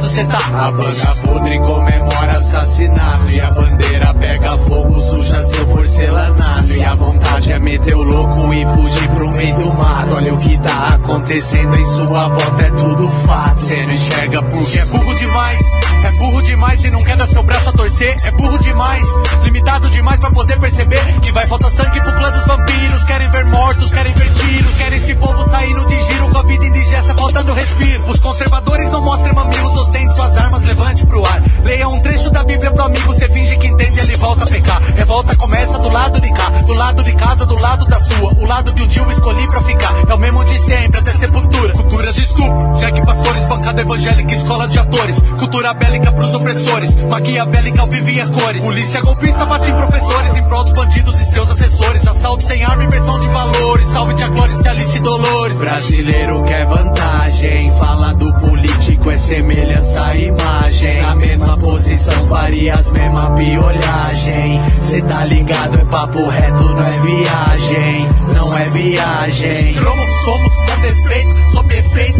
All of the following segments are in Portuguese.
Lado cê tá. A banda podre comemora assassinato. E a bandeira pega fogo, suja seu porcelanato. E a vontade é meter o louco e fugir pro meio do mato. Olha o que tá acontecendo em sua volta, é tudo fato. Cê não enxerga porque é burro demais. Burro demais e não quer dar seu braço a torcer. É burro demais, limitado demais pra poder perceber que vai faltar sangue pro clã dos vampiros. Querem ver mortos, querem ver tiros, querem esse povo saindo de giro com a vida indigesta, faltando respiro. Os conservadores não mostram mamilos, ostente suas armas, levante pro ar. Leia um trecho da Bíblia pro amigo, cê finge que entende, ele volta a pecar. Revolta começa do lado de cá, do lado de casa, do lado da sua. O lado que um dia eu escolhi pra ficar. É o mesmo de sempre, até sepultura. Cultura de estupro, Jack Pastores, bancada evangélica, escola de atores. Cultura bélica pros opressores, maquiavélica ao vivo e a cores. Polícia golpista bate em professores, em prol dos bandidos e seus assessores. Assalto sem arma, inversão de valores. Salve Tia Clóris e Alice Dolores. Brasileiro quer vantagem, fala do político é semelhança à imagem. Na mesma posição faria as mesma piolhagem. Cê tá ligado, é papo reto, não é viagem. Não é viagem. Como somos com defeito, sob efeito,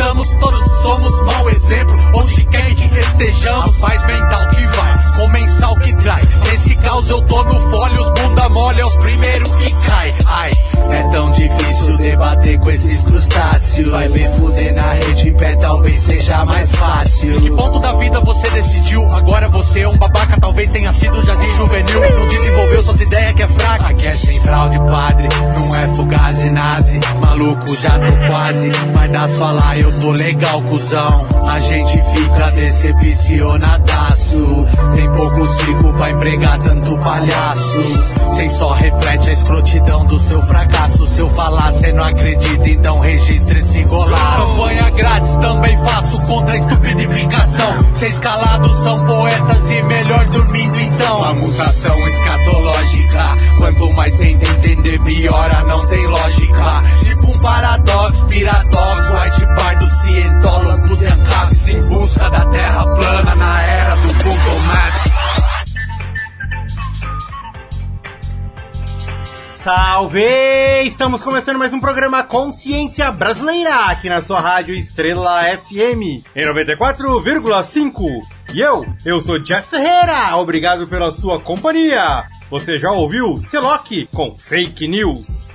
estamos, todos somos mau exemplo. Onde quer que estejamos, faz mental que vai, com mensal que trai. Nesse caos eu tô no folho, os bunda mole é os primeiros que cai. Ai, é tão difícil debater com esses crustáceos. Vai ver fuder na rede em pé, talvez seja mais fácil. Em que ponto da vida você decidiu? Agora você é um babaca, talvez tenha sido jardim juvenil. Não desenvolveu suas ideias que é fraca. Aqui é sem fraude, padre, não é fugazi nazi. Maluco, já tô quase, mas dá só lá, eu tô legal, cuzão. A gente fica decepcionadaço. Tem pouco circo pra empregar tanto palhaço. Cem só reflete a escrotidão do seu fracasso. Se eu falar, cê não acredita, então registre esse golaço. Campanha grátis também faço contra a estupidificação. Seis calados são poetas e melhor dormindo então. A mutação escatológica. Quanto mais tenta entender, piora, não tem lógica. Tipo um paradoxo, piradox, white pardo, cientólogos e acabe em busca da terra plana na era do Google Maps. Salve! Estamos começando mais um programa Consciência Brasileira aqui na sua rádio Estrela FM em 94,5. E eu, eu sou Jeff Ferreira. Obrigado pela sua companhia. Você já ouviu Celoc com Fake News?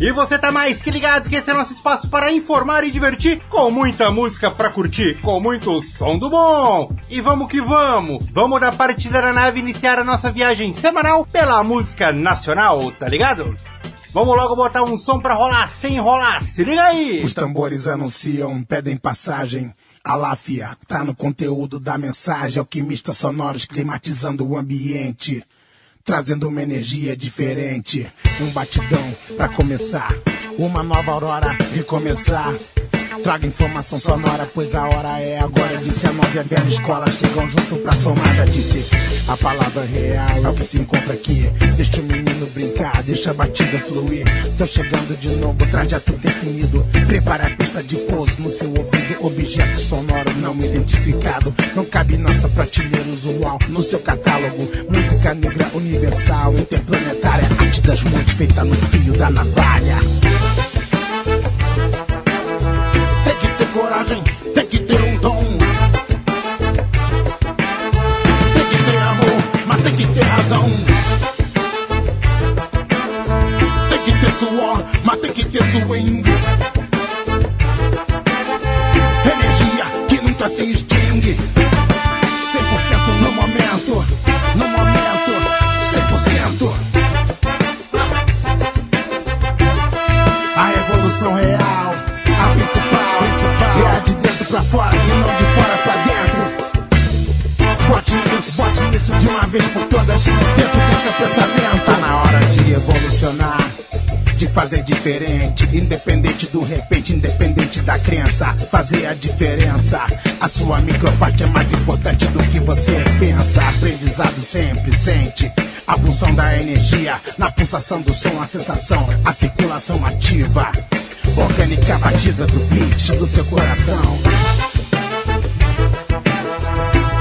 E você tá mais que ligado que esse é nosso espaço para informar e divertir, com muita música pra curtir, com muito som do bom. E vamos que vamos! Vamos da partida da nave iniciar a nossa viagem semanal pela música nacional, tá ligado? Vamos logo botar um som pra rolar sem enrolar, se liga aí! Os tambores anunciam, pedem passagem. A láfia tá no conteúdo da mensagem, alquimistas sonoros climatizando o ambiente trazendo uma energia diferente. Um batidão pra começar, uma nova aurora recomeçar. Traga informação sonora, pois a hora é agora. Disse a nova e a escola chegam junto pra somar. Já disse a palavra real é o que se encontra aqui. Deixa o menino brincar, deixa a batida fluir. Tô chegando de novo, trajeto definido. Prepara a pista de pouso no seu ouvido. Objeto sonoro não identificado. Não cabe nossa prateleira usual no seu catálogo. Música negra universal, interplanetária. Arte das montes feita no fio da navalha. Coragem, tem que ter um dom. Tem que ter amor, mas tem que ter razão. Tem que ter suor, mas tem que ter swing. Energia que nunca se extingue. 100% no momento, no momento, 100%. A evolução real, pra fora e não de fora pra dentro. isso de uma vez por todas dentro do seu pensamento. Tá na hora de evolucionar de fazer diferente, independente do repente, independente da crença, fazer a diferença. A sua microparte é mais importante do que você pensa. Aprendizado sempre sente. A pulsão da energia, na pulsação do som, a sensação, a circulação ativa. Orgânica batida do beat do seu coração.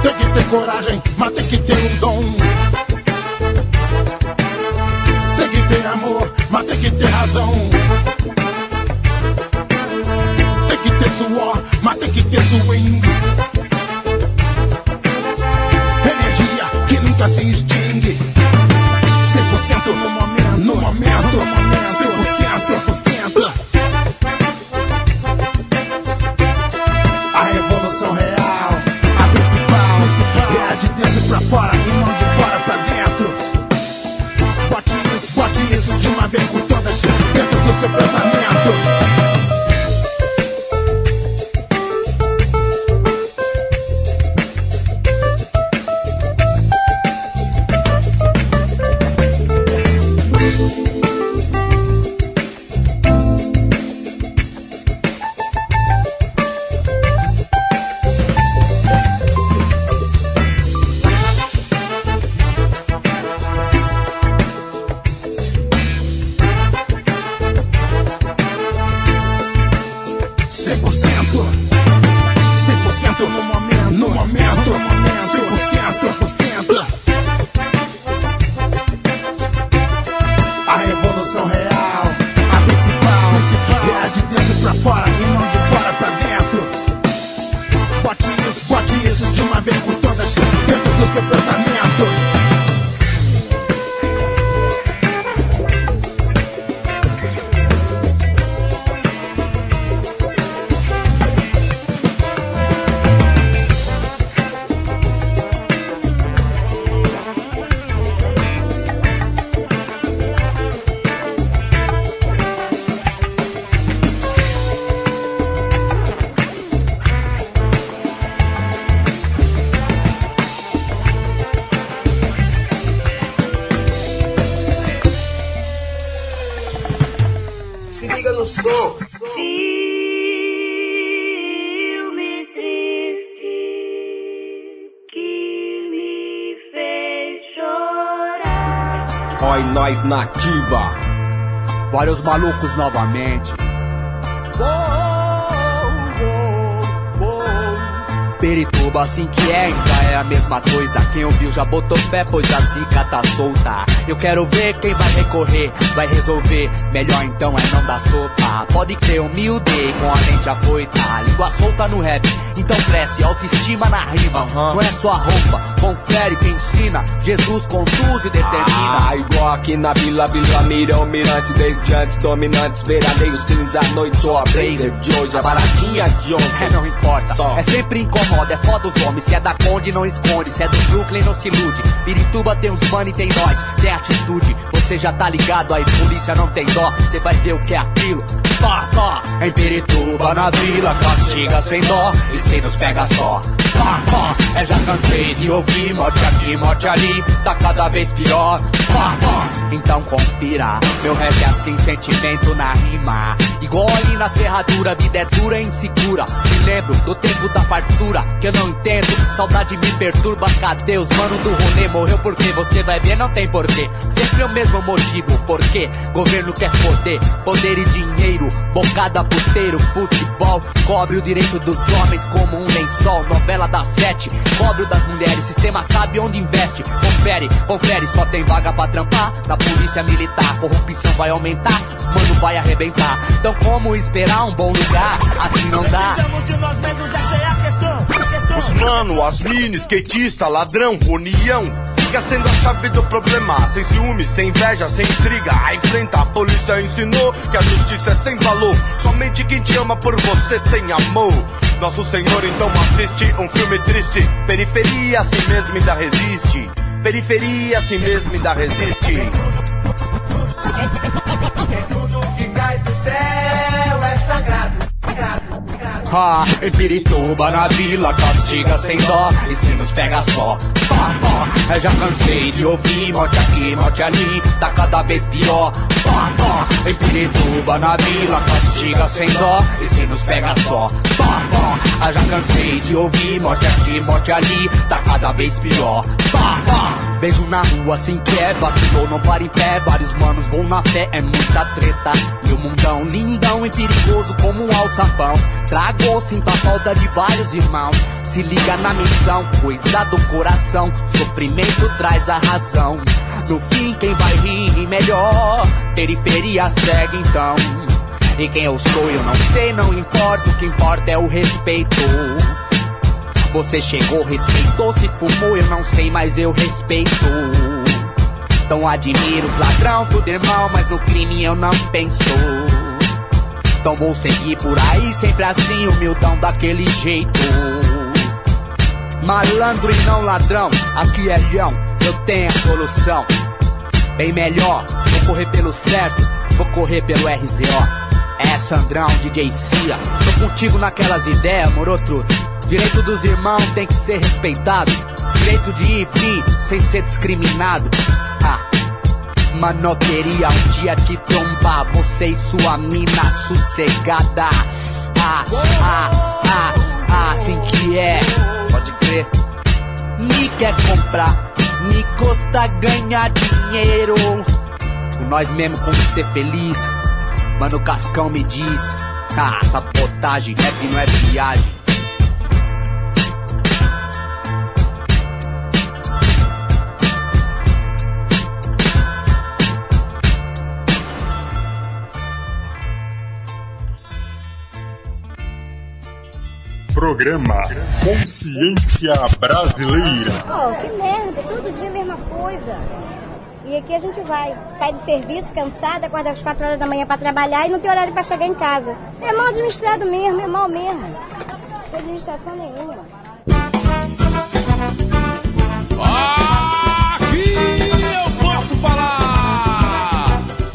Tem que ter coragem, mas tem que ter um dom. Tem que ter amor, mas tem que ter razão. Tem que ter suor, mas tem que ter swing. Som. Filme triste que me fez chorar. Oi, nós nativa. Vários malucos novamente. Perituba assim que é, ainda é a mesma coisa. Quem ouviu já botou fé, pois a tá solta. Eu quero ver quem vai recorrer, vai resolver. Melhor então é não dar sopa. Pode crer, humilde, com a mente afoita. Língua solta no rap, então cresce, autoestima na rima. Não é só a roupa, confere quem ensina. Jesus conduz e determina. Ah, igual aqui na Vila, Vila Mira, o mirante desde antes, dominantes, veraneiros, teens à noite, ó, a blazer de hoje, a baratinha de É, ontem. não importa. Só. É sempre incomoda, é foda os homens. Se é da Conde, não esconde. Se é do Brooklyn, não se ilude. Pirituba tem uns mano e tem nós. Tem atitude, você já tá ligado. Aí, polícia não tem dó. Você vai ver o que é aquilo. Tó, tó. Em Pirituba, na vila, castiga sem dó. E se nos pega só. É, já cansei de ouvir morte aqui, morte ali. Tá cada vez pior. Então confira. Meu rap é assim, sentimento na rima. Igual ali na ferradura, vida é dura e insegura. Me lembro do tempo da fartura, que eu não entendo. Saudade me perturba, cadê os mano do rolê? Morreu porque você vai ver, não tem porquê. Sempre o mesmo motivo, porquê? Governo quer poder, poder e dinheiro. Bocada puteiro, futebol. Cobre o direito dos homens como um lençol. Novela das sete, cobre o das mulheres. Sistema sabe onde investe. Confere, confere, só tem vaga pra trampar. Na polícia militar, corrupção vai aumentar. Mano, vai arrebentar. Então, como esperar um bom lugar? Assim não dá. Os mano, as mini, skatista, ladrão, união. Siga sendo a chave do problema. Sem ciúme, sem inveja, sem intriga. A enfrenta, a polícia ensinou que a justiça é sem valor. Somente quem te ama por você tem amor. Nosso Senhor então assiste um filme triste. Periferia, assim mesmo ainda resiste. Periferia, assim mesmo ainda resiste. Tudo que cai do céu Ah, em Pirituba, na vila, castiga sem dó E se nos pega só, pá, pá Eu já cansei de ouvir morte aqui, morte ali Tá cada vez pior, pá, pá Em Pirituba, na vila, castiga sem dó E se nos pega só, pá, pá Eu já cansei de ouvir morte aqui, morte ali Tá cada vez pior, pá, pá Beijo na rua sem que é vacilou, não para em pé Vários manos vão na fé, é muita treta. E o mundão lindão e perigoso como um alçapão. Tragou, sinto a falta de vários irmãos. Se liga na missão, coisa do coração. Sofrimento traz a razão. No fim quem vai rir, ri melhor? Periferia segue então. E quem eu sou eu não sei, não importa. O que importa é o respeito você chegou, respeitou, se fumou, eu não sei, mas eu respeito. Então admiro os ladrão, tudo irmão, mas no crime eu não penso. Então vou seguir por aí, sempre assim, humildão daquele jeito. Malandro e não ladrão, aqui é leão, eu tenho a solução. Bem melhor, vou correr pelo certo, vou correr pelo RZO. É Sandrão, DJ Cia, tô contigo naquelas ideias, moro truto. Direito dos irmãos tem que ser respeitado. Direito de ir e vir sem ser discriminado. Ah. Mano, queria um dia te trombar. Você e sua mina sossegada. Ah, ah, ah, ah, assim que é. Pode crer. Me quer comprar, me custa ganhar dinheiro. Com nós mesmo como ser feliz. Mano, Cascão me diz. Ah, sabotagem, rap não é viagem. Programa Consciência Brasileira. Oh, que merda, todo dia a mesma coisa. E aqui a gente vai, sai do serviço cansada, acorda às 4 horas da manhã para trabalhar e não tem horário para chegar em casa. É mal administrado mesmo, é mal mesmo. Não tem administração nenhuma. Aqui eu posso falar!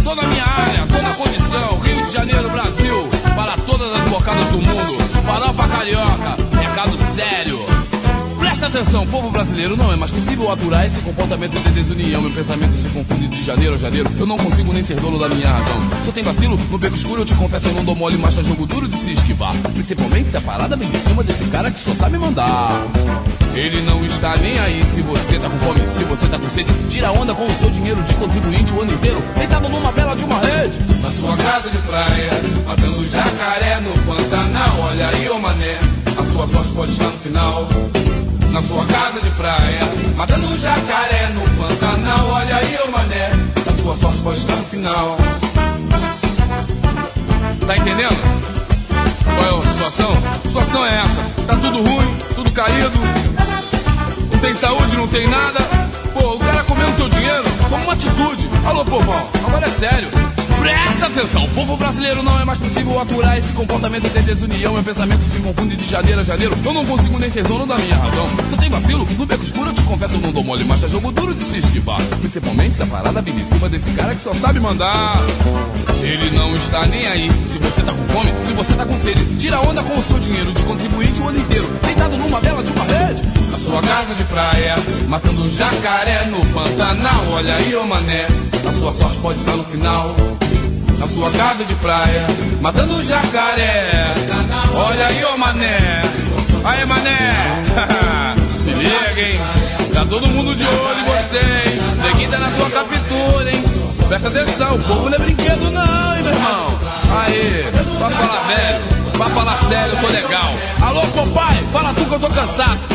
Tô na minha área, tô na condição, Rio de Janeiro, Brasil, para todas as bocadas do mundo. Farofa carioca, recado sério. Presta atenção, povo brasileiro, não é mais possível aturar esse comportamento de desunião. Meu pensamento se confunde de janeiro a janeiro. Eu não consigo nem ser dono da minha razão. Se eu tenho vacilo, no beco escuro eu te confesso, eu não dou mole, mas tá jogo duro de se esquivar. Principalmente se a parada vem de cima desse cara que só sabe mandar. Ele não está nem aí se você tá com fome, se você tá com sede. Tira onda com o seu dinheiro de contribuinte o ano inteiro. Deitado numa bela de uma rede. Na sua casa de praia, matando jacaré no Pantanal. Olha aí, ô mané, a sua sorte pode estar no final. Na sua casa de praia, matando jacaré no Pantanal. Olha aí, ô mané, a sua sorte pode estar no final. Tá entendendo? Qual é a situação? A situação é essa. Tá tudo ruim, tudo caído. Não tem saúde, não tem nada. Pô, o cara comendo teu dinheiro como uma atitude. Alô, povão, agora é sério. Presta atenção, o povo brasileiro não é mais possível aturar esse comportamento de desunião. Meu pensamento se confunde de janeiro a janeiro. Eu não consigo nem ser dono da minha razão. Você tem vacilo? No beco escuro eu te confesso, eu não dou mole, mas é jogo duro de se esquivar. Principalmente se a parada cima desse cara que só sabe mandar. Ele não está nem aí. Se você tá com fome, se você tá com sede, tira onda com o seu dinheiro de contribuinte o ano inteiro. Deitado numa vela de uma rede. Na sua casa de praia, matando jacaré no Pantanal. Olha aí, ô mané, a sua sorte pode estar no final na sua casa de praia, matando jacaré. Olha aí, ô mané. Aí, mané. Se liga, hein. Tá todo mundo de olho em você, hein. Neguinho tá na tua captura, hein. Presta atenção, o povo não é brinquedo não, hein, meu irmão. Aí, pra falar velho, pra falar sério, eu tô legal. Alô, papai, fala tu que eu tô cansado.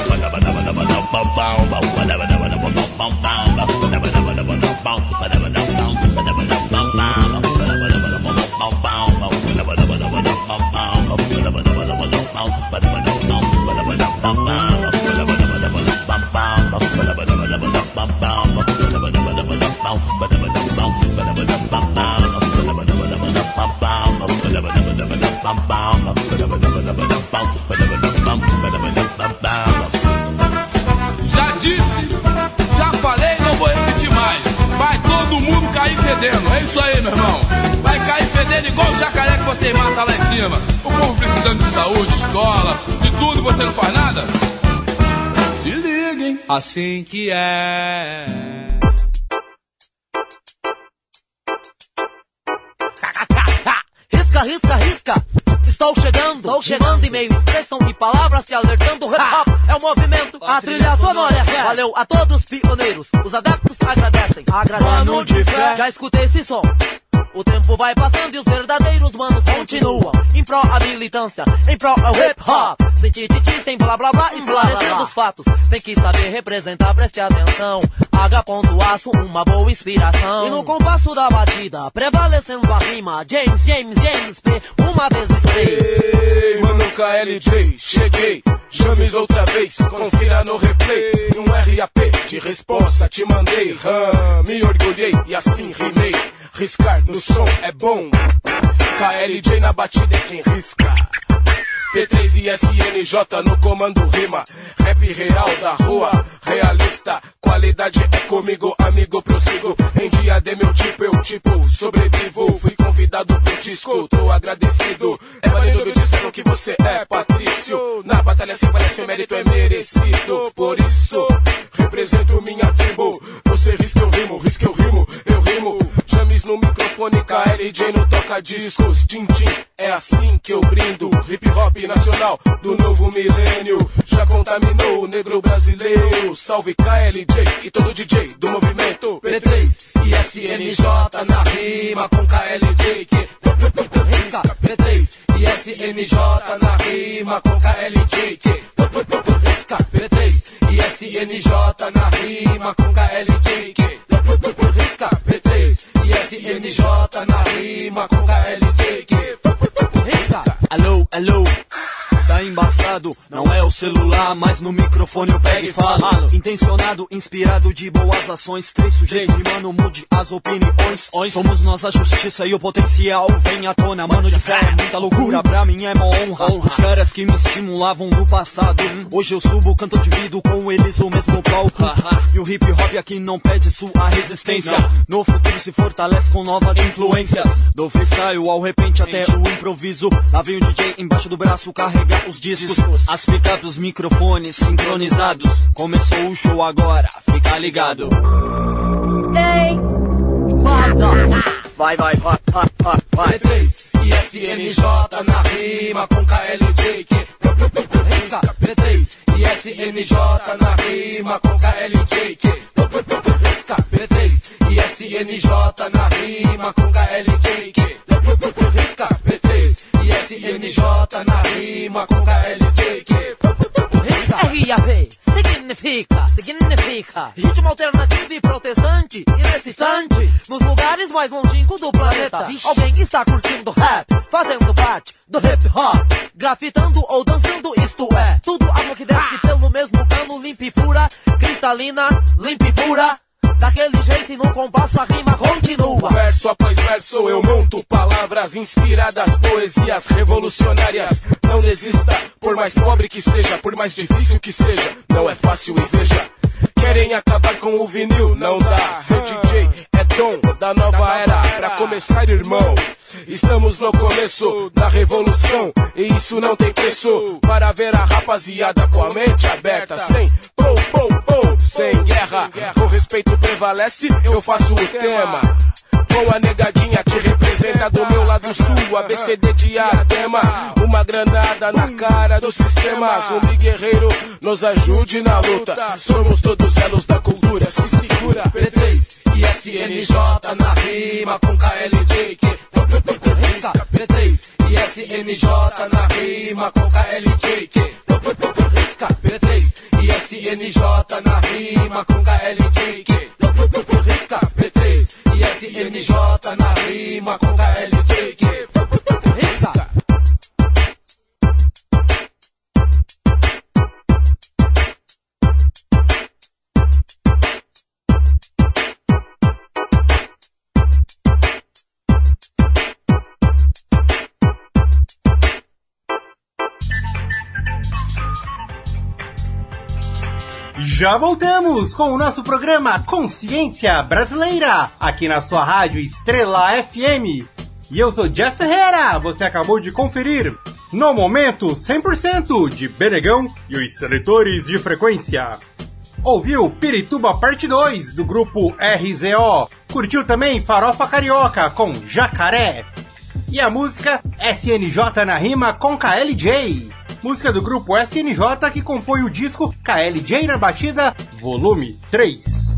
Mundo cair fedendo. É isso aí, meu irmão. Vai cair fedendo igual o jacaré que você mata lá em cima. O povo precisando de saúde, escola, de tudo, você não faz nada? Se liguem. Assim que é. Risca, risca, risca. Estou chegando, estou chegando e-mail, expressão e palavras te alertando. Hip hop é o movimento, a trilha sonora é. Valeu a todos pioneiros, os adeptos agradecem. Agradecem. Mano de fé. Já escutei esse som. O tempo vai passando e os verdadeiros manos continuam. Em pró a militância, em pró ao hip hop. Sem tititi, sem blá blá blá, esclarecendo os fatos. Tem que saber representar, preste atenção. H. Aço, uma boa inspiração. E no compasso da batida, prevalecendo a rima. James, James, James P, uma vez estrei Ei, mano KLJ, cheguei. James outra vez, confira no replay. Um RAP de responsa te mandei. Hum, Me orgulhei e assim rimei Riscar no som é bom. KLJ na batida é quem risca. P3 e SNJ no comando rima. Rap real da rua, realista. Qualidade é comigo, amigo, prossigo. Em dia de meu tipo, eu tipo, sobrevivo. Fui convidado pro disco, tô agradecido. É maneiro me disseram que você é Patrício. Na batalha se parece, o mérito é merecido. Por isso, represento minha tribo. Você risca, eu rimo, risca, eu rimo, eu rimo. No microfone, KLJ no toca-discos. Tim, tim, é assim que eu brindo. Hip hop nacional do novo milênio. Já contaminou o negro brasileiro. Salve KLJ e todo DJ do movimento. P3 e SNJ na rima com KLJ. Que risca, P3 e SNJ na rima com KLJ. Que risca, P3 e SNJ na rima com KLJ. Que risca, P3 e SNJ na rima com KLJ. Que risca. Alô, alô. Tá embaçado, não é o celular, mas no microfone eu pego e falo. Intencionado, inspirado de boas ações. Três sujeitos e mano, mude as opiniões. Somos nós a justiça e o potencial vem à tona. Mano de fé, muita loucura, pra mim é mó honra. Os caras que me estimulavam no passado. Hoje eu subo, canto, divido com eles o mesmo palco. E o hip hop aqui não pede sua resistência. No futuro se fortalece com novas influências. Do freestyle ao repente até o improviso. Lá vem o DJ embaixo do braço carregar os discos. As picapes, os microfones sincronizados. Começou o show agora, fica ligado. Ei, manda! Vai, vai, vai, vai, vai, vai. P3 e SNJ na rima com KLJ. Que risca, P3 e SNJ na rima com KLJ. Que risca, P3 e SNJ na rima com KLJ. Que risca, P3 e SNJ na rima com KLJ. Que RAP significa, significa. Ritmo alternativo e protestante e necessitante nos lugares mais longínquos do planeta. Alguém está curtindo rap, fazendo parte do hip hop, grafitando ou dançando, isto é, tudo água que desce pelo mesmo cano, limpa e pura, cristalina, limpa e pura. Daquele jeito e no compasso a rima continua. Verso após verso eu monto palavras inspiradas, poesias revolucionárias. Não desista, por mais pobre que seja, por mais difícil que seja, não é fácil e veja. Querem acabar com o vinil, não dá. Ser DJ dom da nova era. Pra começar, irmão, estamos no começo da revolução. E isso não tem preço. Para ver a rapaziada com a mente aberta, sem pou, pou, pou, sem guerra. O respeito prevalece, eu faço o tema. Com a negadinha que representa do meu lado sul, ABCD diadema. Uma granada na cara do sistema. Zumbi guerreiro, nos ajude na luta. Somos todos elos da cultura. Se segura, P3 e SNJ na rima com KLJ. Que risca, P3 e SNJ na rima com KLJ. Que risca, P3 e SNJ na rima com KLJ. Que risca, P3 e SNJ na rima com KLJ. Que risca. Já voltamos com o nosso programa Consciência Brasileira, aqui na sua rádio Estrela FM. E eu sou Jeff Ferreira. Você acabou de conferir no momento 100% de Benegão e os seletores de frequência. Ouviu Pirituba Parte 2 do grupo RZO. Curtiu também Farofa Carioca com Jacaré. E a música SNJ na rima com KLJ. Música do grupo SNJ que compõe o disco KLJ na Batida, volume 3.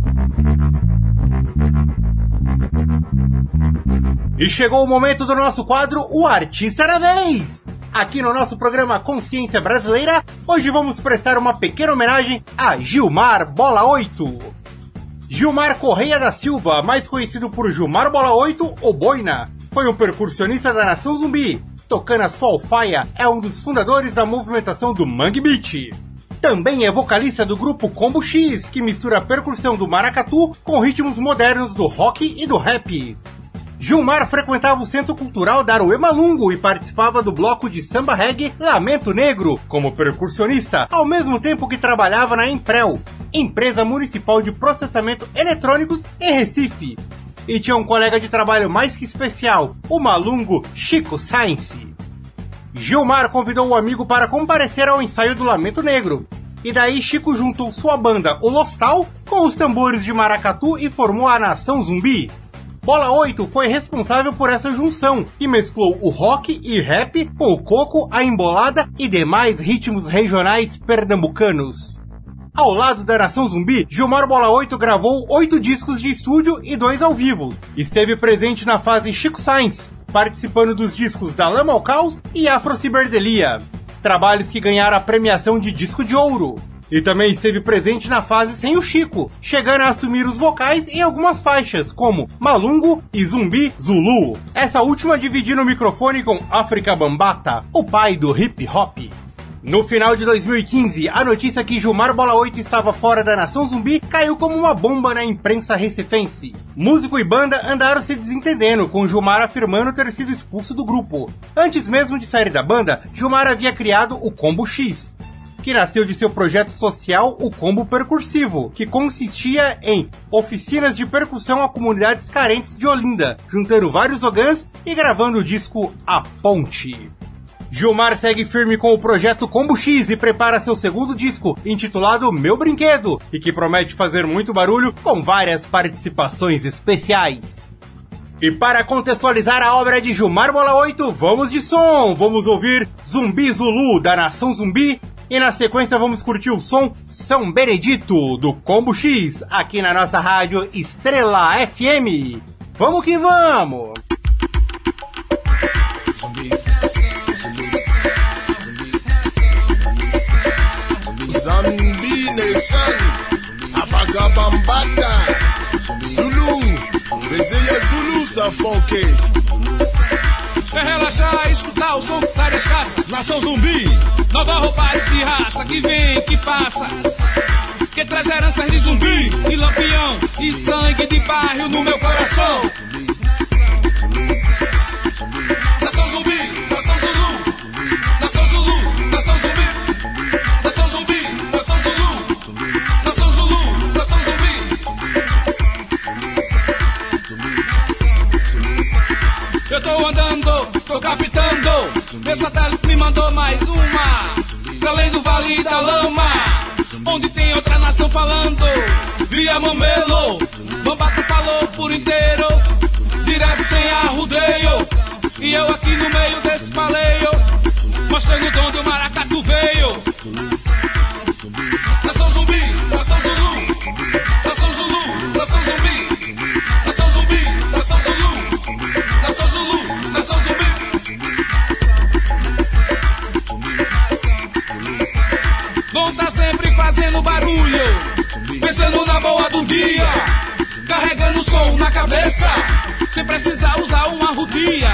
E chegou o momento do nosso quadro O Artista da Vez! Aqui no nosso programa Consciência Brasileira, hoje vamos prestar uma pequena homenagem a Gilmar Bola 8. Gilmar Correia da Silva, mais conhecido por Gilmar Bola 8 ou Boina, foi um percussionista da Nação Zumbi. Tocando a sua alfaia, é um dos fundadores da movimentação do Mangue Beat. Também é vocalista do grupo Combo X, que mistura a percussão do maracatu com ritmos modernos do rock e do rap. Gilmar frequentava o Centro Cultural Daruema Lungo e participava do bloco de samba reggae Lamento Negro como percussionista, ao mesmo tempo que trabalhava na Emprel, empresa municipal de processamento eletrônicos em Recife. E tinha um colega de trabalho mais que especial, o malungo Chico Sainz. Gilmar convidou o amigo para comparecer ao ensaio do Lamento Negro. E daí Chico juntou sua banda, o Lostal, com os tambores de maracatu e formou a Nação Zumbi, Bola 8 foi responsável por essa junção, que mesclou o rock e rap com o coco, a embolada e demais ritmos regionais pernambucanos. Ao lado da Nação Zumbi, Gilmar Bola 8 gravou oito discos de estúdio e dois ao vivo. Esteve presente na fase Chico Sainz, participando dos discos Da Lama ao Caos e Afro Ciberdelia, trabalhos que ganharam a premiação de disco de ouro. E também esteve presente na fase sem o Chico, chegando a assumir os vocais em algumas faixas, como Malungo e Zumbi Zulu. Essa última dividindo o microfone com África Bambata, o pai do hip hop. No final de 2015, a notícia que Gilmar Bola 8 estava fora da Nação Zumbi caiu como uma bomba na imprensa recifense. Músico e banda andaram se desentendendo, com Gilmar afirmando ter sido expulso do grupo. Antes mesmo de sair da banda, Gilmar havia criado o Combo X, que nasceu de seu projeto social O Combo Percursivo, que consistia em oficinas de percussão a comunidades carentes de Olinda, juntando vários ogãs e gravando o disco A Ponte. Gilmar segue firme com o projeto Combo X e prepara seu segundo disco, intitulado Meu Brinquedo, e que promete fazer muito barulho com várias participações especiais. E para contextualizar a obra de Gilmar Bola 8, vamos de som! Vamos ouvir Zumbi Zulu, da Nação Zumbi, e na sequência vamos curtir o som São Benedito, do Combo X, aqui na nossa rádio Estrela FM. Vamos que vamos! Nation, Afagabambata, Zulu, Rezeia Zulu Safonke. É relaxar, escutar o som que sai das caixas. Nação zumbi, nova roupagem de raça que vem, que passa. Que traz heranças de zumbi, de lampião e sangue de bairro no meu coração. Tô andando, tô captando. Meu satélite me mandou mais uma. Pra além do Vale da Lama, onde tem outra nação falando. Via Mamelo, Bambata falou por inteiro. Direto sem arrudeio. E eu aqui no meio desse paleio, mostrando de onde o maracatu veio. Vão tá sempre fazendo barulho, pensando na boa do dia, carregando som na cabeça, sem precisar usar uma rodia,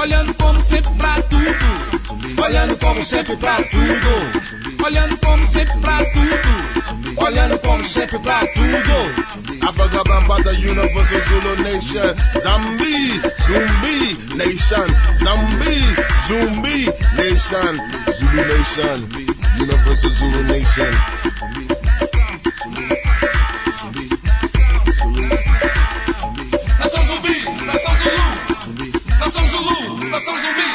olhando como sempre pra tudo, olhando como sempre pra tudo, olhando como sempre pra tudo, olhando como sempre pra tudo. Afagabambata Universal Zulu Nation, Zambi, Zumbi Nation, Zambi, Zumbi Nation, Zulu Nation, Universal Zulu Nation. Nação zulu, nação zulu, nação zulu, nação zumbi.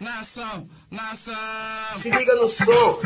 Nação, nação. Se liga no som.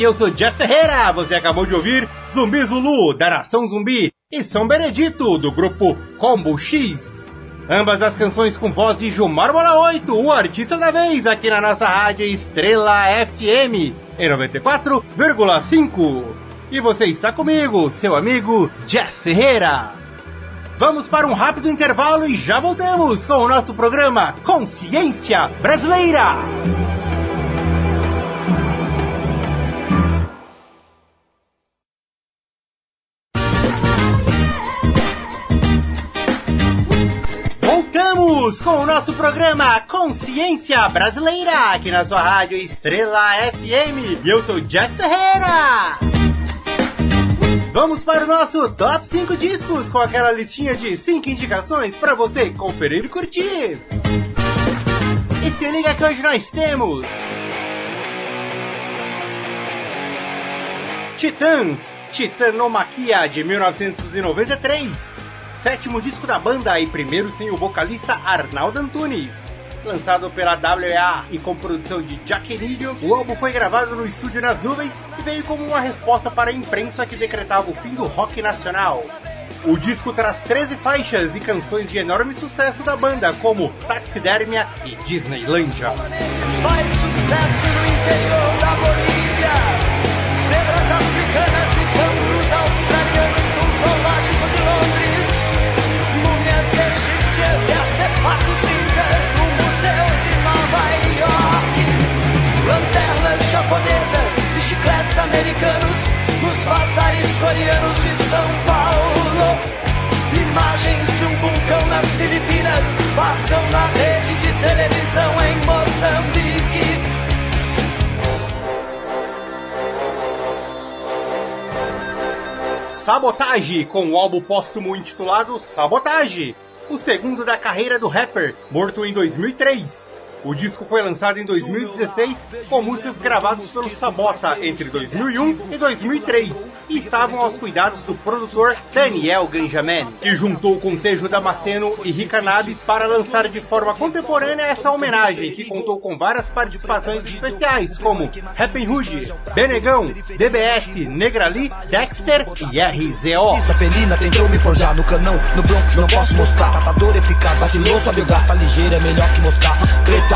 Eu sou Jeff Ferreira. Você acabou de ouvir Zumbi Zulu, da Nação Zumbi, e São Benedito, do grupo Combo X. Ambas as canções com voz de Gilmar Bola 8, o artista da vez, aqui na nossa rádio Estrela FM, em 94,5. E você está comigo, seu amigo Jeff Ferreira. Vamos para um rápido intervalo e já voltamos com o nosso programa Consciência Brasileira. Programa Consciência Brasileira, aqui na sua rádio Estrela FM. E eu sou Jeff Ferreira. Vamos para o nosso Top 5 discos, com aquela listinha de 5 indicações para você conferir e curtir. E se liga que hoje nós temos... Titãs, Titanomaquia de 1993, sétimo disco da banda e primeiro sem o vocalista Arnaldo Antunes. Lançado pela WA e com produção de Jack Nidio, o álbum foi gravado no estúdio nas nuvens e veio como uma resposta para a imprensa que decretava o fim do rock nacional. O disco traz 13 faixas e canções de enorme sucesso da banda, como Taxidermia e Disneylândia. Faz sucesso no interior da Bolívia. Africanas incas no Museu de Nova York. Lanternas japonesas e chicletes americanos nos bazares coreanos de São Paulo. Filipinas passam na rede de televisão em Moçambique. Sabotage, com o álbum póstumo intitulado Sabotage, o segundo da carreira do rapper, morto em 2003. O disco foi lançado em 2016 com músicas gravadas pelo Sabota entre 2001 e 2003 e estavam aos cuidados do produtor Daniel Ganjamin, que juntou com Tejo Damasceno e Rica Nabis para lançar de forma contemporânea essa homenagem, que contou com várias participações especiais como Happy Hood, Benegão, DBS, Negrali, Dexter e RZO. Felina tentou me forjar no canão, no Bronx não posso mostrar. Eficaz, vacilou, sobe o gás, ligeiro, é melhor que mostrar.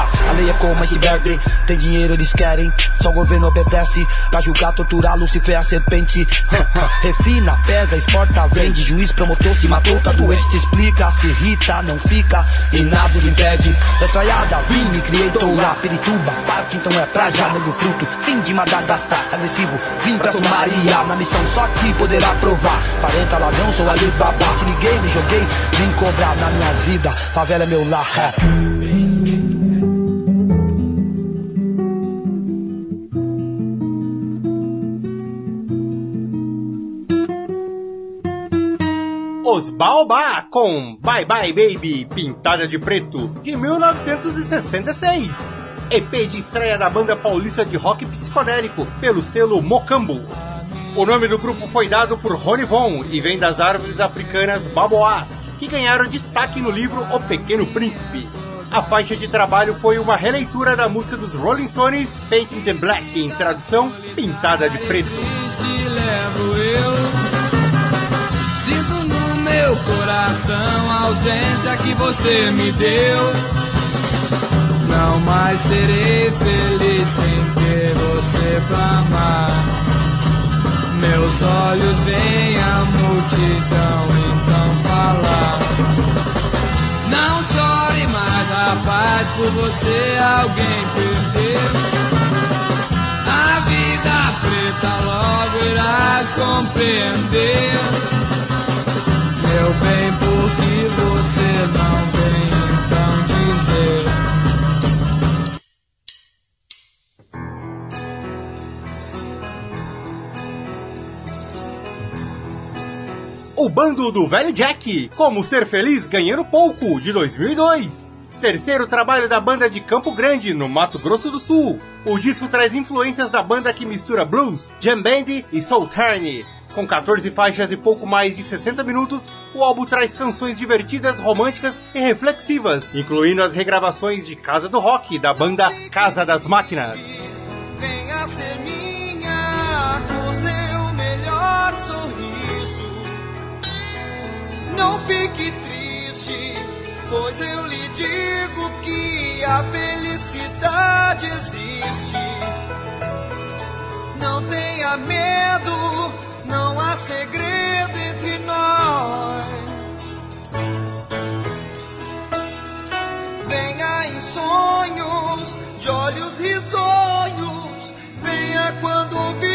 A lei é como iceberg, tem dinheiro eles querem, só o governo obedece. Pra julgar, torturar, Lucifer a serpente. Refina, pesa, exporta, vende, juiz, promotor, se matou, tá doente, se explica, se irrita, não fica, e nada os impede. Da estraiada, vim, me criei, tô lá, Pirituba, parque, então é pra já, nego fruto, sim de Madagascar, agressivo, vim pra Somaria, na missão só que poderá provar. 40 ladrão, sou ali babá, se liguei, me joguei, vim cobrar na minha vida, favela é meu lar, Os Baobá com Bye Bye Baby, pintada de preto, de 1966. EP de estreia da banda paulista de rock psicodélico, pelo selo Mocambo. O nome do grupo foi dado por Rony Von e vem das árvores africanas baboás, que ganharam destaque no livro O Pequeno Príncipe. A faixa de trabalho foi uma releitura da música dos Rolling Stones, Painting the Black, em tradução, Pintada de Preto. Meu coração a ausência que você me deu. Não mais serei feliz sem ter você pra amar. Meus olhos veem a multidão então falar. Não chore mais, rapaz, por você alguém perdeu. A vida preta logo irás compreender. Bem, por que você não vem então dizer? O bando do velho Jack, Como Ser Feliz Ganhando Pouco, de 2002. Terceiro trabalho da banda de Campo Grande, no Mato Grosso do Sul. O disco traz influências da banda que mistura blues, jam band e soul turn. Com 14 faixas e pouco mais de 60 minutos, o álbum traz canções divertidas, românticas e reflexivas, incluindo as regravações de Casa do Rock, da banda Casa das Máquinas. Venha ser minha com seu melhor sorriso. Não fique triste, pois eu lhe digo que a felicidade existe. Não tenha medo, não há segredo entre nós. Venha em sonhos, de olhos risonhos, venha quando ouvir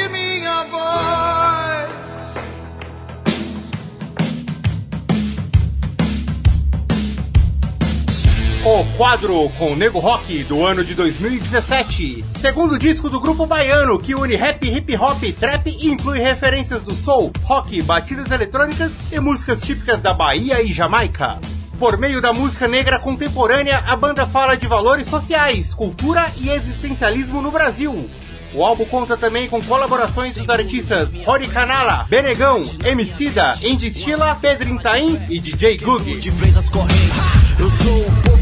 O quadro com Nego Rock do ano de 2017. Segundo disco do grupo baiano que une rap, hip hop, trap e inclui referências do soul, rock, batidas eletrônicas e músicas típicas da Bahia e Jamaica. Por meio da música negra contemporânea, a banda fala de valores sociais, cultura e existencialismo no Brasil. O álbum conta também com colaborações dos artistas Rory Canala, Benegão, Emicida, Indy Stila, Pedro Intaim e DJ Gug.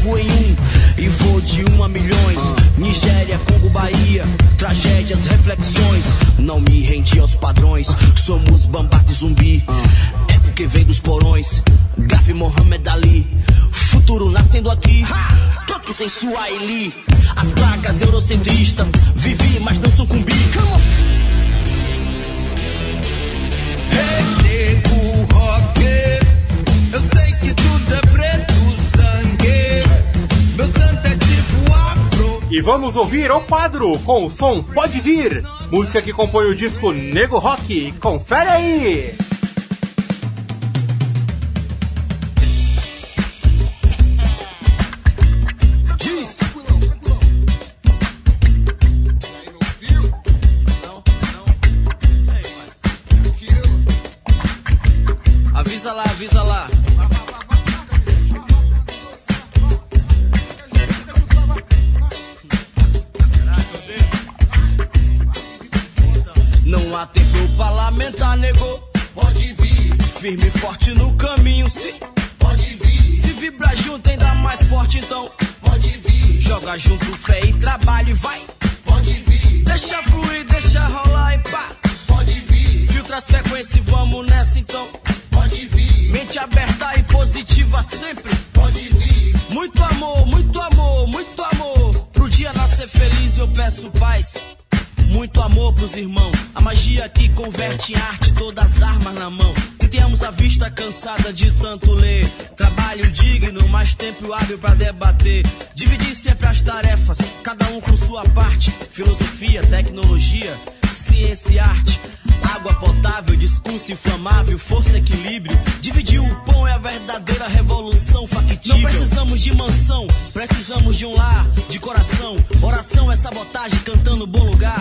De vez as correntes, eu sou o povo em um e vou de um a milhões. Nigéria, Congo, Bahia, tragédias, reflexões. Não me rendi aos padrões, somos bambate zumbi. É porque vem dos porões, Gafi Mohamed Ali. Futuro nascendo aqui, toque sem Suaili. As pragas eurocentristas, vivi, mas não sucumbi. Come on. Nego rock, eu sei que tudo é preto E vamos ouvir o quadro com o som Pode Vir, música que compõe o disco Nego Rock. Confere aí! Cada um com sua parte. Filosofia, tecnologia, ciência e arte. Água potável, discurso inflamável, força, equilíbrio. Dividir o pão é a verdadeira revolução factível. Não precisamos de mansão, precisamos de um lar, de coração. Oração é sabotagem cantando bom lugar.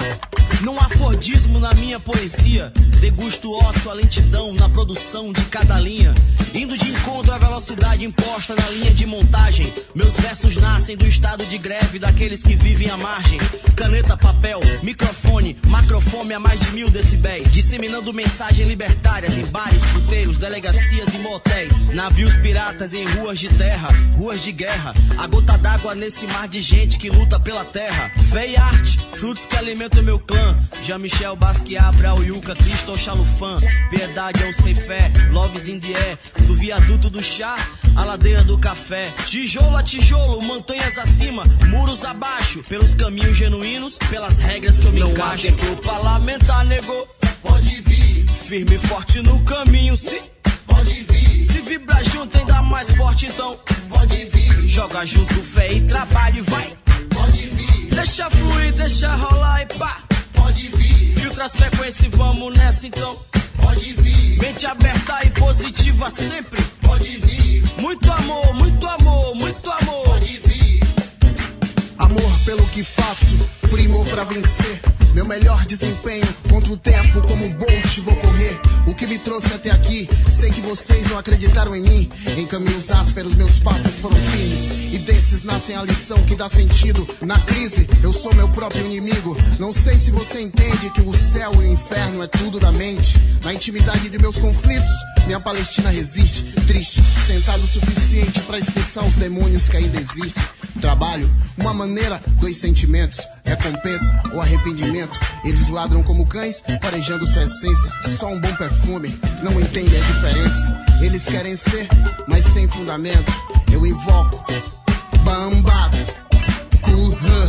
Não há fordismo na minha poesia. Degusto ócio, a lentidão na produção de cada linha. Indo de encontro à velocidade imposta na linha de montagem. Meus versos nascem do estado de greve daqueles que vivem à margem. Caneta, papel, microfone, macrofome a mais de mil decibéis. Disseminando mensagens libertárias em bares, puteiros, delegacias e motéis. Navios piratas em ruas de terra, ruas de guerra. A gota d'água nesse mar de gente que luta pela terra. Fé e arte, frutos que alimentam meu clã. Jean-Michel Basquiat, Brau Yuca, Cristo Chalufan. Piedade é o sem fé, Loves in the air. Do viaduto do chá, a ladeira do café. Tijolo a tijolo, montanhas acima, muros abaixo. Pelos caminhos genuínos, pelas regras que eu me Não encaixo. Há tempo pra lamentar, negou. Pode vir. Firme e forte no caminho, se pode vir. Se vibra junto, ainda mais forte, então pode vir. Joga junto fé e trabalho e vai. Pode vir. Deixa fluir, deixa rolar e pá. Pode vir. Filtra as frequências e vamos nessa então. Pode vir. Mente aberta e positiva sempre. Pode vir. Muito amor, muito amor, muito amor. Pode vir. Amor pelo que faço, primor pra vencer. Meu melhor desempenho contra o tempo, como um bolt vou correr. O que me trouxe até aqui, sei que vocês não acreditaram em mim. Em caminhos ásperos, meus passos foram firmes. E desses nascem a lição que dá sentido. Na crise, eu sou meu próprio inimigo. Não sei se você entende que o céu e o inferno é tudo da mente. Na intimidade de meus conflitos, minha Palestina resiste. Triste, sentado o suficiente para expulsar os demônios que ainda existem. Trabalho, uma maneira, dois sentimentos, recompensa ou arrependimento. Eles ladram como cães, farejando sua essência. Só um bom perfume, não entendem a diferença. Eles querem ser, mas sem fundamento. Eu invoco Bambado, Kuhan.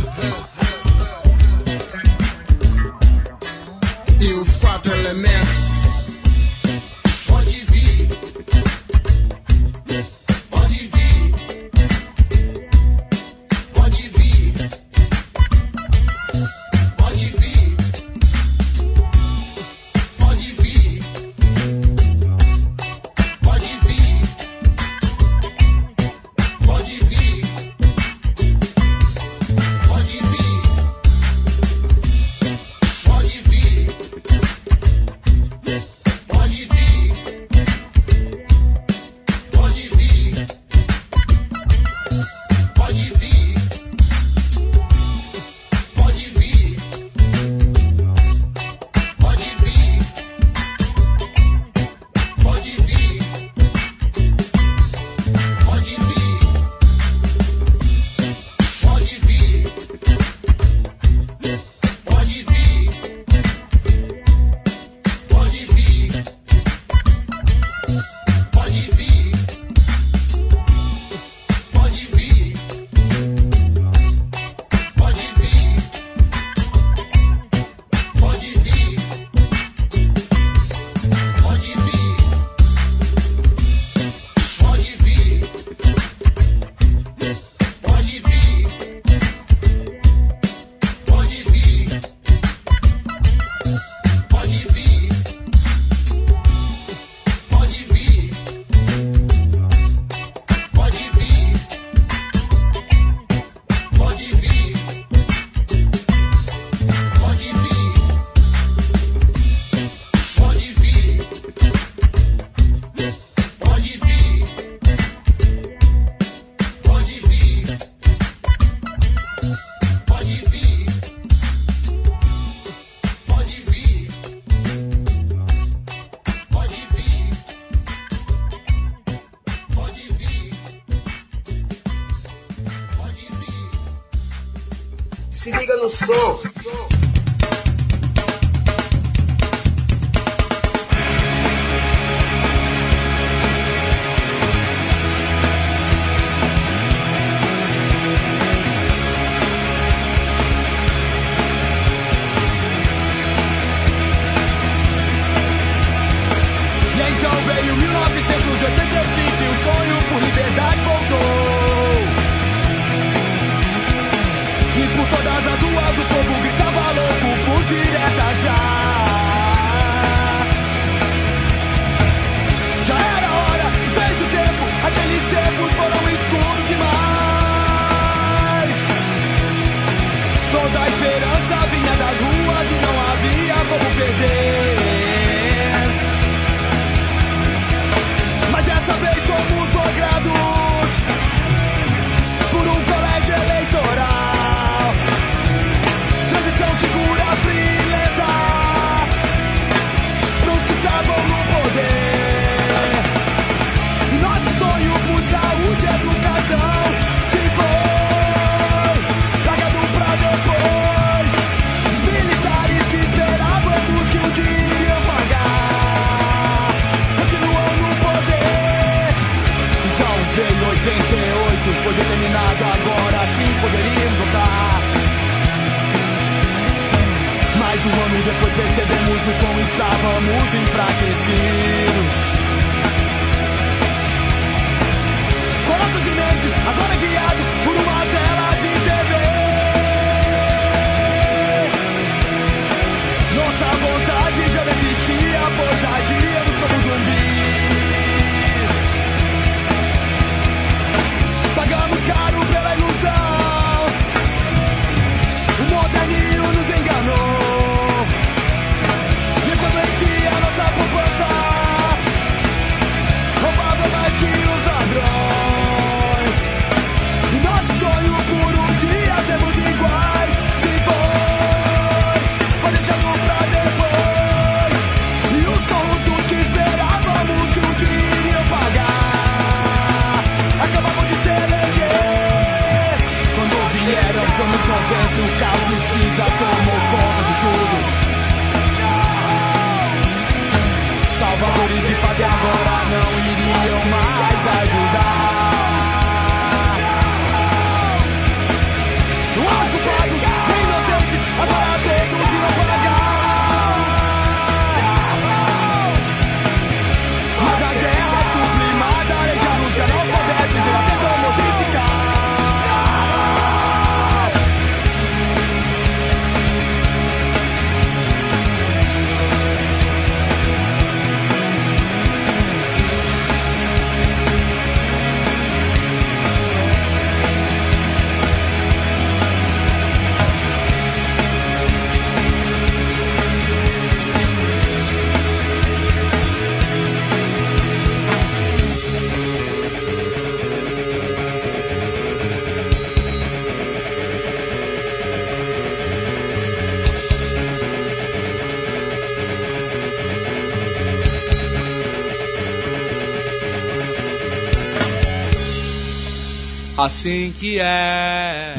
assim que é.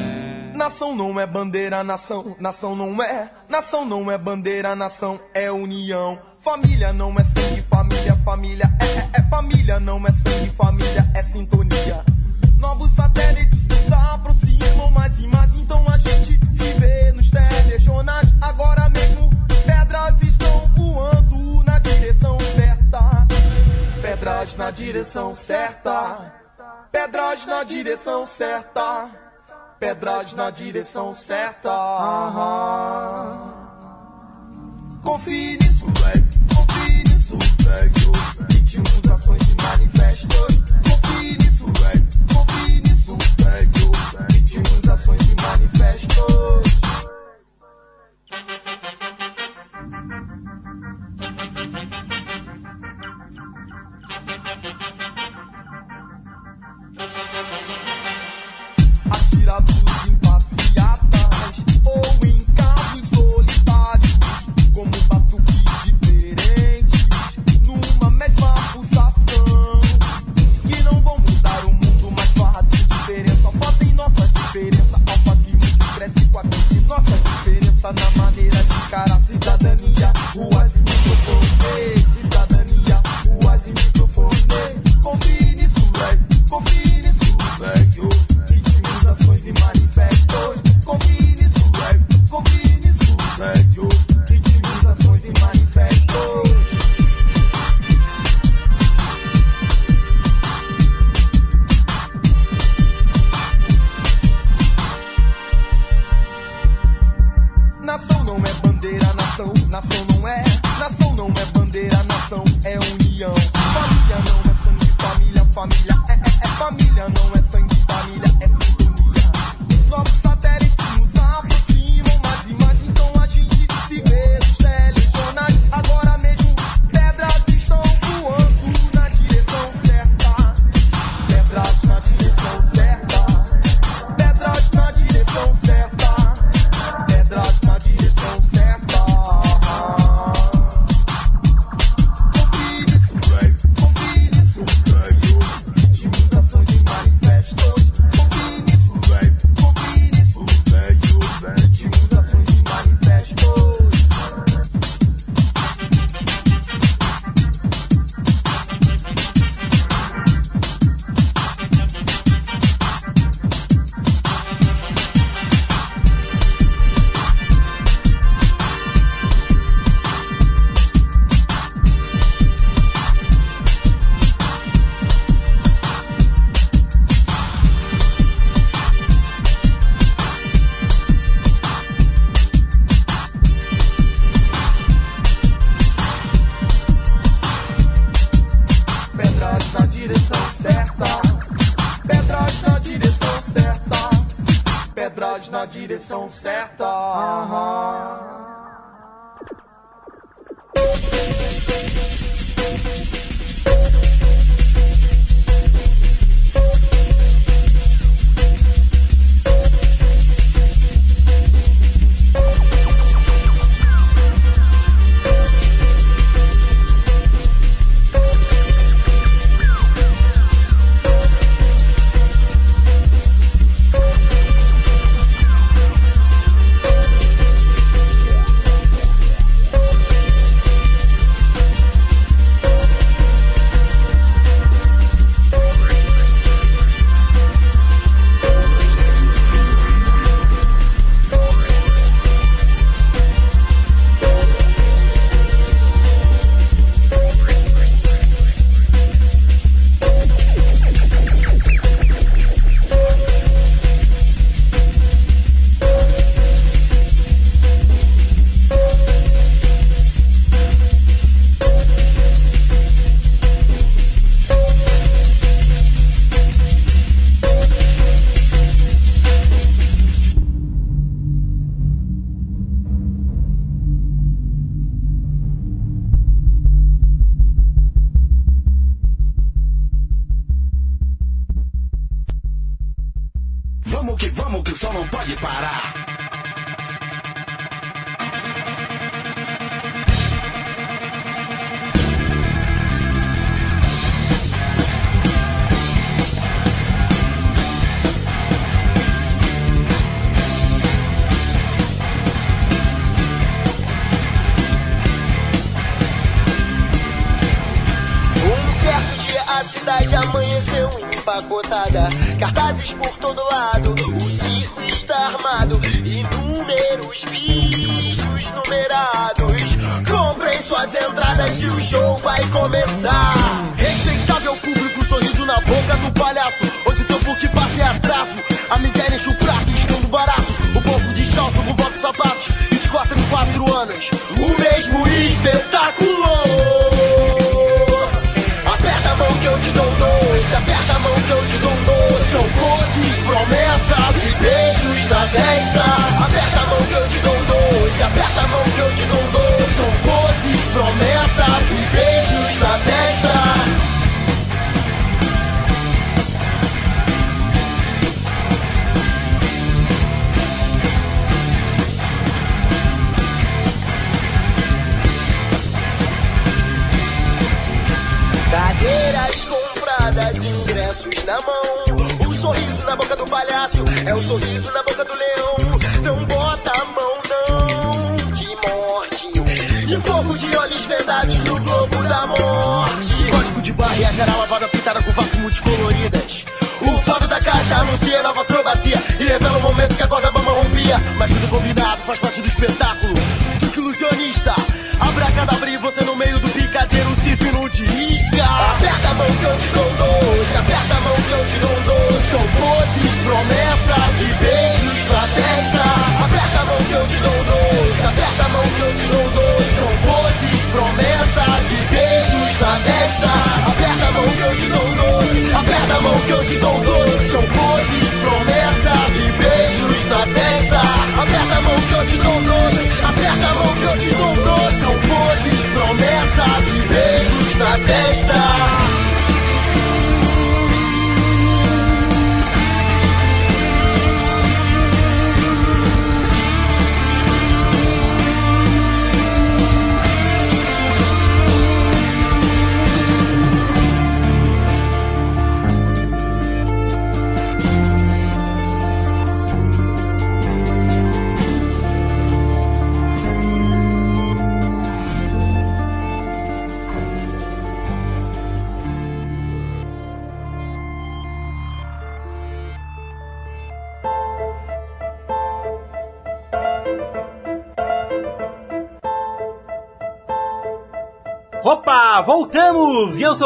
Nação não é bandeira, nação, nação não é. Nação não é bandeira, nação é união. Família não é sangue, família, família é, é, é. família, não é sangue, família é sintonia. Novos satélites nos aproximam mais e mais, então a gente se vê nos telejornais. Agora mesmo, pedras estão voando na direção certa. Pedras na direção certa. Pedras na direção certa, pedras na direção certa. Aham. Confie nisso, velho. Confie nisso, velho. 21 ações de manifesto. Confie nisso, velho. Confie nisso, velho. 21 ações de manifesto. patente, nossa diferença na maneira de encarar cidadania. Ruas e microfone, cidadania, ruas e microfone. Confie nisso, velho, confie nisso, velho. direção certa. Pedras na direção certa. Pedras na direção certa. Uhum. Cartazes por todo lado, o circo está armado. Inúmeros bichos numerados. Comprem suas entradas e o show vai começar. Respeitável público, sorriso na boca do palhaço. Onde tempo que passa é atraso. A miséria enche o prato, escando barato. O povo descalço com votos sapatos E de quatro em quatro anos. O mesmo espetáculo mão que eu te dou um doce, aperta a mão que eu te dou um doce. São poses, promessas e beijos na testa. Aperta a mão que eu te dou um doce, aperta a mão que eu te dou um doce. São poses, promessas e beijos na testa. Cadeiras compradas, ingressos na mão. O sorriso na boca do palhaço é o sorriso na boca do leão. Não bota a mão, não, que morte. E um povo de olhos vendados no globo da morte. Código de barra e a cara lavada pintada com faces multicoloridas. O fato da caixa anuncia nova acrobacia e revela o momento que a corda bamba rompia. Mas tudo combinado faz parte do espetáculo. Fica ilusionista. Abracadabra e você no meio de. Aperta a mão que eu te dou doce, aperta a mão que eu te dou doce. São poses, promessas e beijos na testa. Aperta a mão que eu te dou doce, aperta a mão que eu te dou doce. São poses, promessas e beijos na testa. Aperta a mão que eu te dou doce, aperta a mão que eu te dou doce.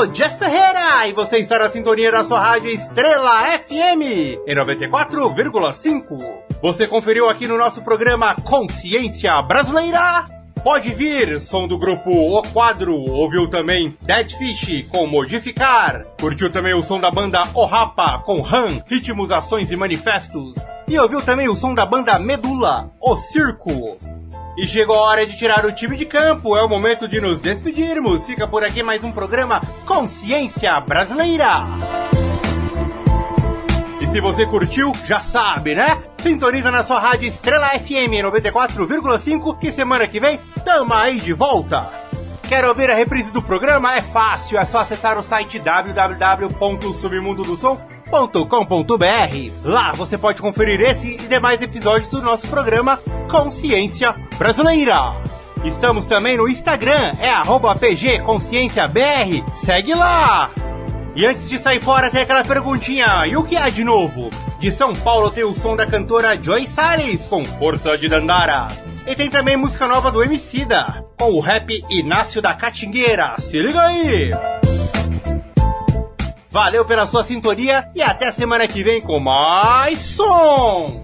Sou Jeff Ferreira e você está na sintonia da sua rádio Estrela FM em 94,5. Você conferiu aqui no nosso programa Consciência Brasileira? Pode vir, som do grupo O Quadro, ouviu também Dead Fish com Modificar, curtiu também o som da banda O Rapa com Han, ritmos, ações e manifestos, E ouviu também o som da banda Medula, O Circo. E chegou a hora de tirar o time de campo, é o momento de nos despedirmos. Fica por aqui mais um programa Consciência Brasileira. E se você curtiu, já sabe, né? Sintoniza na sua rádio Estrela FM 94,5 que semana que vem tamo aí de volta. Quer ouvir a reprise do programa? É fácil, é só acessar o site www.submundodosom.com.br. Lá você pode conferir esse e demais episódios do nosso programa Consciência Brasileira. Estamos também no Instagram, é arroba PGConsciênciaBR. Segue lá! E antes de sair fora, tem aquela perguntinha: e o que há de novo? De São Paulo tem o som da cantora Joy Salles com Força de Dandara. E tem também música nova do Emicida, com o rap Inácio da Catingueira. Se liga aí! Valeu pela sua sintonia e até semana que vem com mais som!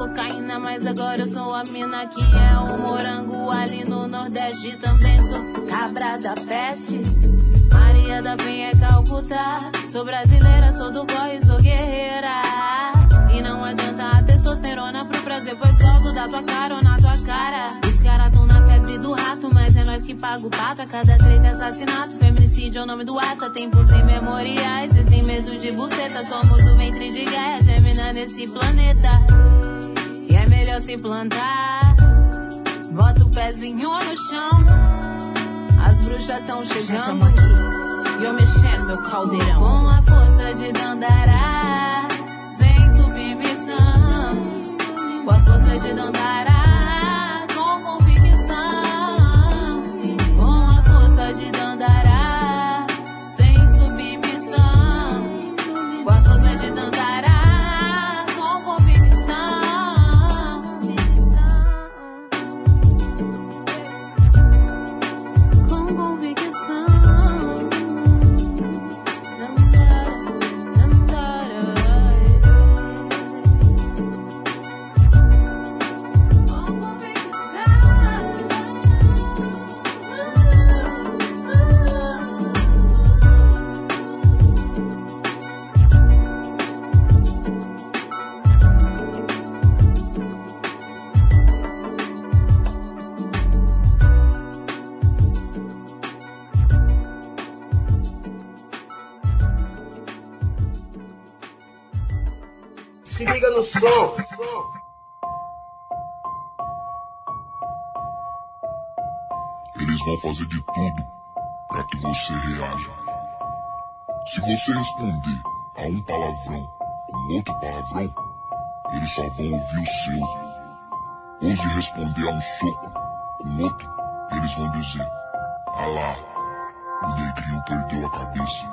Cocaína, mas agora eu sou a mina que é o morango ali no Nordeste. Também sou cabra da peste. Maria da Penha é Calcutá. Sou brasileira, sou do corre, sou guerreira. E não adianta a testosterona pro prazer, pois gosto da tua cara ou na tua cara. Os caras tão na febre do rato, mas é nós que paga o pato. A cada três assassinato, feminicídio é o nome do ato. Há tempos imemoriais, vocês têm medo de buceta. Somos o ventre de Gaia, gemina nesse planeta. Melhor se plantar. Bota o pezinho no chão. As bruxas tão chegando aqui. E eu mexendo meu caldeirão. Com a força de Dandará. Sem submissão. Com a força de Dandará. Eles vão fazer de tudo para que você reaja. Se você responder a um palavrão com outro palavrão, eles só vão ouvir o seu. Se responder a um soco com outro, eles vão dizer: Ah lá, o negrinho perdeu a cabeça.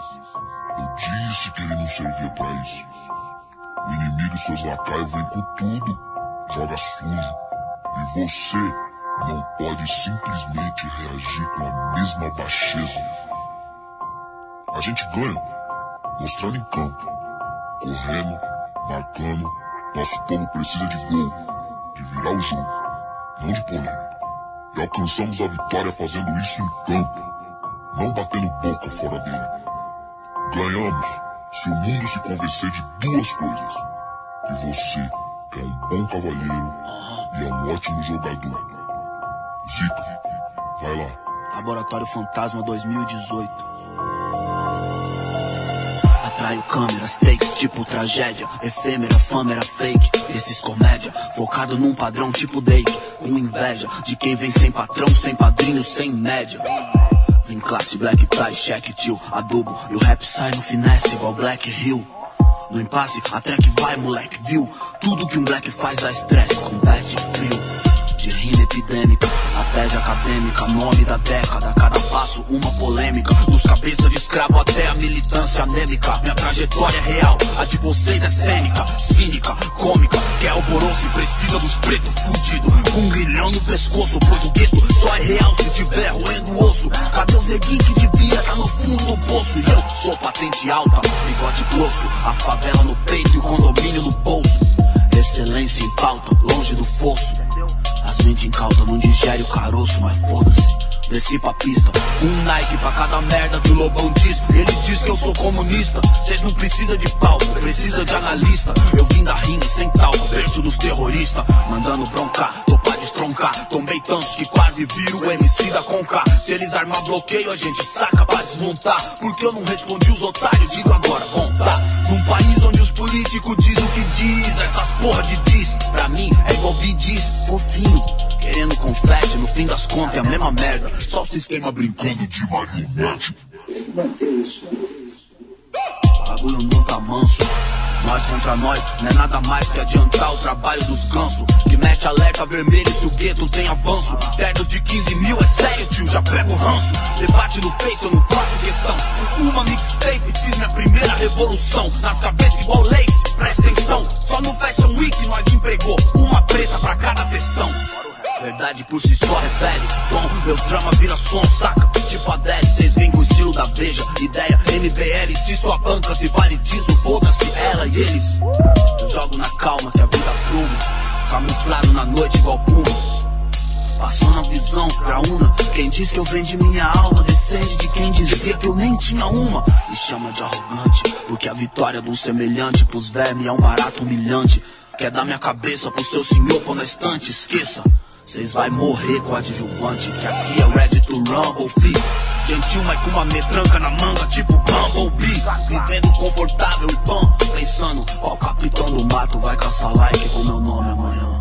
Eu disse que ele não servia para isso. O inimigo e seus lacaios vem com tudo, joga sujo. E você não pode simplesmente reagir com a mesma baixeza. A gente ganha mostrando em campo, correndo, marcando. Nosso povo precisa de gol, de virar o jogo, não de polêmica. E alcançamos a vitória fazendo isso em campo, não batendo boca fora dele. Ganhamos se o mundo se convencer de duas coisas: que você é um bom cavalheiro e é um ótimo jogador. Zica, vai lá. Laboratório Fantasma 2018. Atraio câmeras, takes tipo tragédia. Efêmera, fama era fake. Esses comédia, focado num padrão tipo Dake. Com inveja de quem vem sem patrão, sem padrinho, sem média. Vim classe, black tie, check, tio, adubo. E o rap sai no finesse igual Black Hill. No impasse, a track vai, moleque, viu? Tudo que um black faz dá estresse, combate frio. De rima epidêmica, tese acadêmica, nome da década, cada passo uma polêmica. Dos cabeças de escravo até a militância anêmica. Minha trajetória é real, a de vocês é cênica, cínica, cômica. Quer alvoroço e precisa dos pretos fudidos. Com um grilhão no pescoço, pois o gueto só é real se tiver roendo osso. Cadê os neguinhos que devia tá no fundo do poço? E eu sou patente alta, bigode grosso, a favela no peito e o condomínio no bolso. Excelência em pauta, longe do fosso. As mentes incauta não digere o caroço, mas foda-se. Desci pra pista, um Nike pra cada merda que o Lobão diz. Eles diz que eu sou comunista. Cês não precisa de palco, precisa de analista. Eu vim da rima sem talco, berço dos terroristas. Mandando broncar, tô pra destroncar. Tombei tantos que quase viro o MC da Conca. Se eles armar bloqueio, a gente saca pra desmontar. Porque eu não respondi os otários, digo agora, bom tá. Num país onde os políticos dizem o que diz, essas porra de diz. Pra mim é igual diz, fofinho. Querendo confete, no fim das contas é a mesma merda. Só o sistema brincando de marionete. Bagulho não tá manso. Nós contra nós, não é nada mais que adiantar o trabalho dos gansos. Que mete alerta vermelho se o gueto tem avanço. Ternos de 15 mil, é sério, tio, já pego o ranço. Debate no Face, eu não faço questão. Uma mixtape, fiz minha primeira revolução. Nas cabeças igual leis, presta atenção. Só no Fashion Week nós empregou uma preta pra cada testão. Verdade por si só repele Bom, meu drama vira som, saca? Tipo Adele, cês vêm com o estilo da Veja Ideia, MBL, se sua banca se vale disso Foda-se ela e eles. Eu jogo na calma que a vida pluma. Camuflado na noite igual puma. Passando a visão pra una. Quem diz que eu vendi minha alma? Descende de quem dizia que eu nem tinha uma. Me chama de arrogante Porque a vitória de um semelhante Pros vermes é um barato humilhante. Quer dar minha cabeça pro seu senhor pôr na estante Esqueça Cês vai morrer com adjuvante, que aqui é o Red to Rumble, fi. Gentil, mas com uma metranca na manga, tipo Bumblebee. Vivendo confortável e pão, pensando, ó, o capitão do mato vai caçar like com meu nome amanhã.